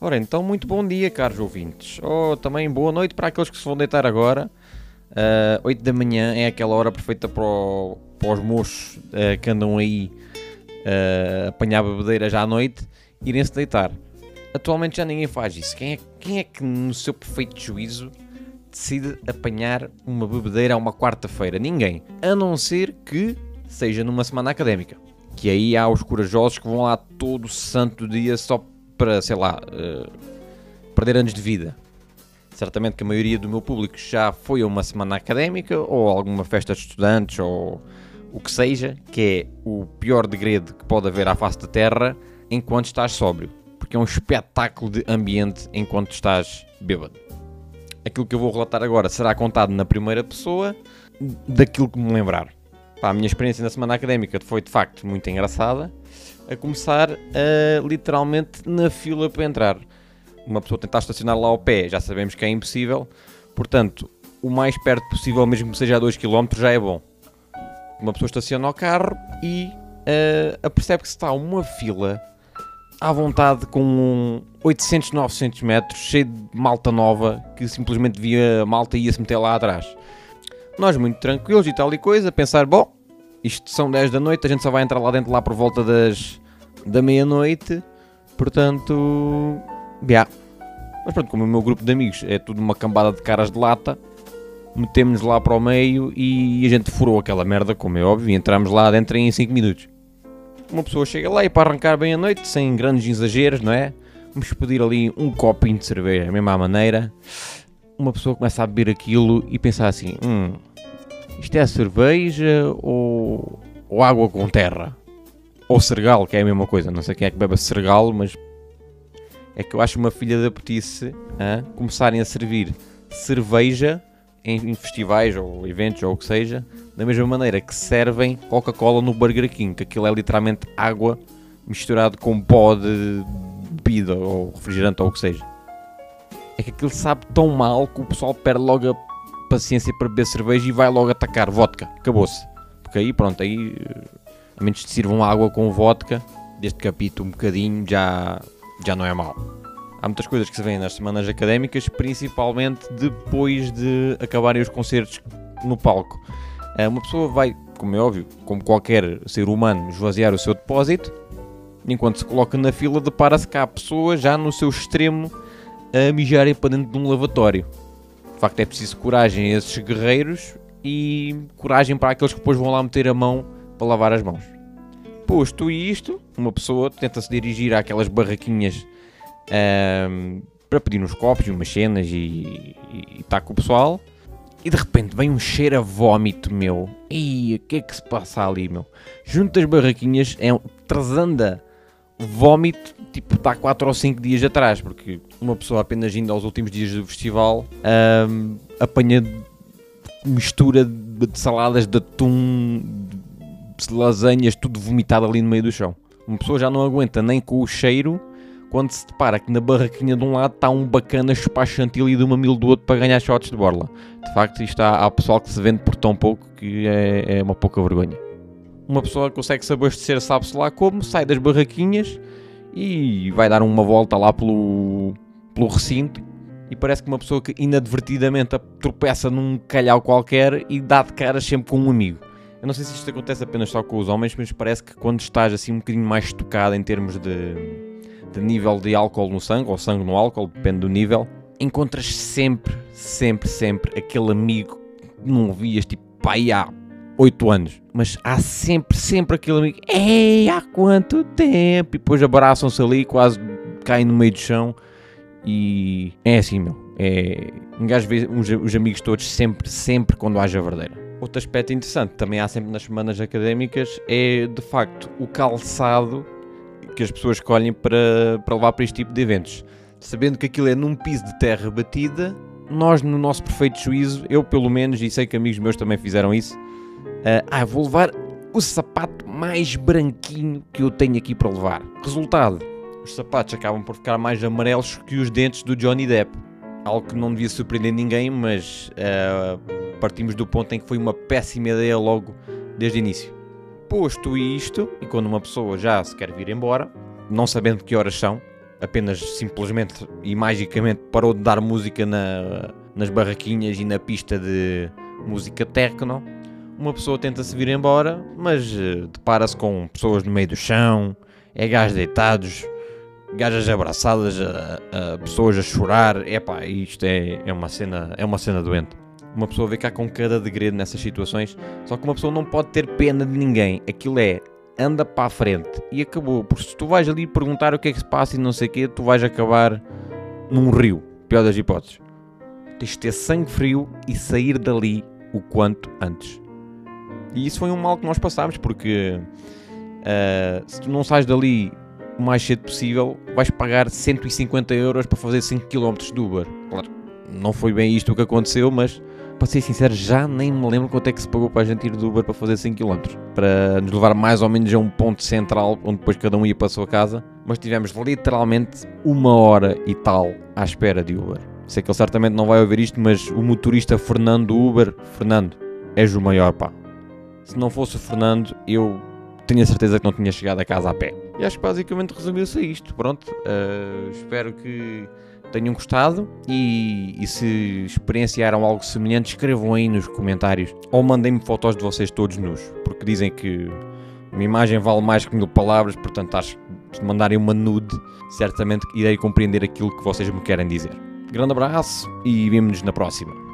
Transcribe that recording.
Ora, então, muito bom dia, caros ouvintes. Ou também boa noite para aqueles que se vão deitar agora. Uh, 8 da manhã é aquela hora perfeita para, o, para os moços uh, que andam aí uh, apanhar bebedeiras à noite irem-se deitar. Atualmente já ninguém faz isso. Quem é, quem é que, no seu perfeito juízo, decide apanhar uma bebedeira a uma quarta-feira? Ninguém. A não ser que seja numa semana académica. Que aí há os corajosos que vão lá todo santo dia só para, sei lá, uh, perder anos de vida. Certamente que a maioria do meu público já foi a uma semana académica ou alguma festa de estudantes ou o que seja, que é o pior degredo que pode haver à face da Terra enquanto estás sóbrio. Porque é um espetáculo de ambiente enquanto estás bêbado. Aquilo que eu vou relatar agora será contado na primeira pessoa daquilo que me lembrar. Pá, a minha experiência na semana académica foi de facto muito engraçada. A começar a, literalmente na fila para entrar. Uma pessoa tentar estacionar lá ao pé, já sabemos que é impossível. Portanto, o mais perto possível, mesmo que seja a 2km, já é bom. Uma pessoa estaciona o carro e uh, apercebe que está uma fila à vontade com 800, 900 metros, cheio de malta nova, que simplesmente via malta e ia se meter lá atrás. Nós muito tranquilos e tal e coisa, pensar, bom, isto são 10 da noite, a gente só vai entrar lá dentro lá por volta das da meia-noite, portanto, yeah. Mas pronto, como o meu grupo de amigos é tudo uma cambada de caras de lata, metemos lá para o meio e a gente furou aquela merda, como é óbvio, e entramos lá dentro em 5 minutos. Uma pessoa chega lá e para arrancar bem a noite, sem grandes exageros, não é? Vamos pedir ali um copinho de cerveja, mesmo à maneira. Uma pessoa começa a beber aquilo e pensar assim: hum, isto é cerveja ou, ou água com terra? Ou sergal, que é a mesma coisa. Não sei quem é que bebe sergal, mas é que eu acho uma filha da petice hein, começarem a servir cerveja em, festivais ou eventos ou o que seja, da mesma maneira que servem Coca-Cola no Burger King, que aquilo é literalmente água misturado com pó de bebida ou refrigerante ou o que seja. É que aquilo sabe tão mal que o pessoal perde logo a paciência para beber cerveja e vai logo atacar vodka. Acabou-se. Porque aí, pronto, aí, a menos que sirvam água com vodka, que apito um bocadinho, já, já não é mal. Há muitas coisas que se vêem nas semanas académicas, principalmente depois de acabarem os concertos no palco. Eh, uma pessoa vai, como é óbvio, como qualquer ser humano, esvaziar o seu depósito, enquanto se coloca na fila, depara-se cá a pessoa já no seu extremo a mijarem para dentro de um lavatório. De facto, é preciso coragem a esses guerreiros e coragem para aqueles que depois vão lá meter a mão para lavar as mãos. Posto isto, uma pessoa tenta se dirigir àquelas barraquinhas um, para pedir uns copos e umas cenas e está com o pessoal. E de repente vem um cheiro a vómito, meu. E o que é que se passa ali, meu? Junto das barraquinhas é um trasanda vómito, tipo, está 4 ou 5 dias atrás, porque uma pessoa apenas indo aos últimos dias do festival um, apanha mistura de saladas de atum, de lasanhas, tudo vomitado ali no meio do chão. Uma pessoa já não aguenta nem com o cheiro quando se depara que na barraquinha de um lado está um bacana chupar chantilly de uma mil do outro para ganhar shots de borla. De facto, isto há, há pessoal que se vende por tão pouco que é, é uma pouca vergonha. Uma pessoa consegue se abastecer, sabe-se lá como, sai das barraquinhas e vai dar uma volta lá pelo, pelo recinto e parece que uma pessoa que inadvertidamente tropeça num calhau qualquer e dá de caras sempre com um amigo. Eu não sei se isto acontece apenas só com os homens, mas parece que quando estás assim um bocadinho mais tocado em termos de, de nível de álcool no sangue, ou sangue no álcool, depende do nível, encontras sempre, sempre, sempre aquele amigo que não vias tipo pai há 8 anos, mas há sempre, sempre aquele amigo, ei, há quanto tempo? E depois abraçam-se ali, quase caem no meio do chão e é assim, meu. É, um gajo vê os, os amigos todos sempre, sempre quando haja verdadeira. Outro aspecto interessante também há sempre nas semanas académicas é de facto o calçado que as pessoas escolhem para, para levar para este tipo de eventos. Sabendo que aquilo é num piso de terra batida, nós, no nosso perfeito juízo, eu pelo menos, e sei que amigos meus também fizeram isso, ah, vou levar o sapato mais branquinho que eu tenho aqui para levar. Resultado: os sapatos acabam por ficar mais amarelos que os dentes do Johnny Depp. Algo que não devia surpreender ninguém, mas uh, partimos do ponto em que foi uma péssima ideia logo desde o início. Posto isto, e quando uma pessoa já se quer vir embora, não sabendo que horas são, apenas simplesmente e magicamente parou de dar música na, nas barraquinhas e na pista de música techno. Uma pessoa tenta se vir embora, mas uh, depara-se com pessoas no meio do chão, é gajos deitados, gajas abraçadas, a, a pessoas a chorar. Epá, isto é, é, uma cena, é uma cena doente. Uma pessoa vê cá com cada degredo nessas situações, só que uma pessoa não pode ter pena de ninguém. Aquilo é anda para a frente e acabou. Porque se tu vais ali perguntar o que é que se passa e não sei o quê, tu vais acabar num rio. Pior das hipóteses. Tens de ter sangue frio e sair dali o quanto antes. E isso foi um mal que nós passámos, porque uh, se tu não sais dali o mais cedo possível, vais pagar 150 euros para fazer 5 km de Uber. Claro, não foi bem isto o que aconteceu, mas para ser sincero, já nem me lembro quanto é que se pagou para a gente ir de Uber para fazer 5 km. Para nos levar mais ou menos a um ponto central, onde depois cada um ia para a sua casa. Mas tivemos literalmente uma hora e tal à espera de Uber. Sei que ele certamente não vai ouvir isto, mas o motorista Fernando Uber, Fernando, és o maior pá. Se não fosse o Fernando, eu tenho a certeza que não tinha chegado a casa a pé. E acho que basicamente resumiu-se a isto. Pronto, uh, espero que tenham gostado e, e, se experienciaram algo semelhante, escrevam aí nos comentários ou mandem-me fotos de vocês todos nus, porque dizem que uma imagem vale mais que mil palavras, portanto acho que se mandarem uma nude, certamente irei compreender aquilo que vocês me querem dizer. Grande abraço e vemo-nos na próxima.